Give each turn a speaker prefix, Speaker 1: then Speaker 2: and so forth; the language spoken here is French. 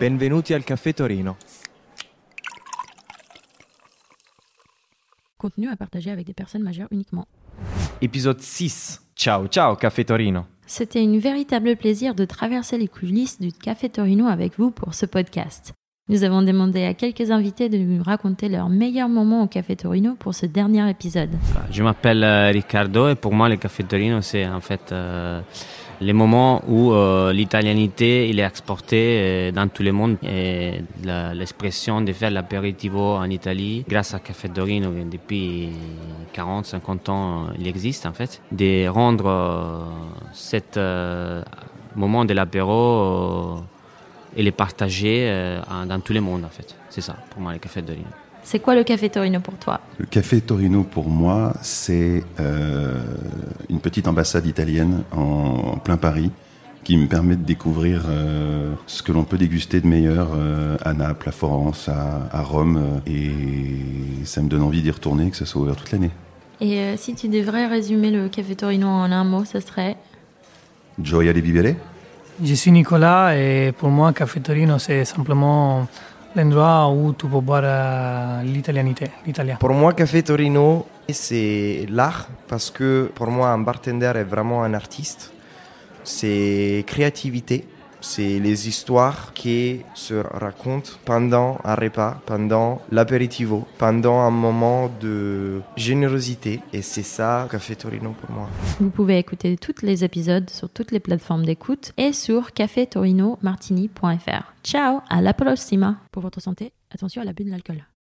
Speaker 1: Benvenuti al Café Torino.
Speaker 2: Contenu à partager avec des personnes majeures uniquement.
Speaker 1: Épisode 6. Ciao, ciao, Café Torino.
Speaker 2: C'était un véritable plaisir de traverser les coulisses du Café Torino avec vous pour ce podcast. Nous avons demandé à quelques invités de nous raconter leurs meilleurs moments au Café Torino pour ce dernier épisode.
Speaker 3: Je m'appelle euh, Riccardo et pour moi le Café Torino c'est en fait euh, les moments où euh, l'italianité il est exportée euh, dans tout le monde. L'expression de faire l'apéritivo en Italie grâce à Café Torino qui depuis 40-50 ans il existe en fait. De rendre euh, cet euh, moment de l'apéro euh, et les partager dans tout le monde en fait. C'est ça pour moi le Café Torino
Speaker 2: C'est quoi le Café Torino pour toi
Speaker 4: Le café Torino, pour moi, c'est euh, une petite ambassade italienne en, en plein Paris qui me permet de découvrir euh, ce que l'on peut déguster de meilleur euh, à Naples, à Florence, à, à Rome. et ça me donne envie d'y retourner, que ce soit ouvert toute l'année.
Speaker 2: Et euh, si tu devrais résumer le Café Torino en un mot, ça serait
Speaker 4: Gioia di Bibele
Speaker 5: Je suis Nicolas et pour moi, Café Torino, c'est simplement l'endroit où tu peux boire euh, l'italianité.
Speaker 6: Pour moi, Café Torino, c'est l'art parce que pour moi, un bartender est vraiment un artiste. C'est créativité, c'est les histoires qui se racontent pendant un repas, pendant l'apéritivo, pendant un moment de générosité. Et c'est ça, Café Torino pour moi.
Speaker 2: Vous pouvez écouter tous les épisodes sur toutes les plateformes d'écoute et sur cafetorinomartini.fr. Ciao, à la prossima Pour votre santé, attention à l'abus de l'alcool.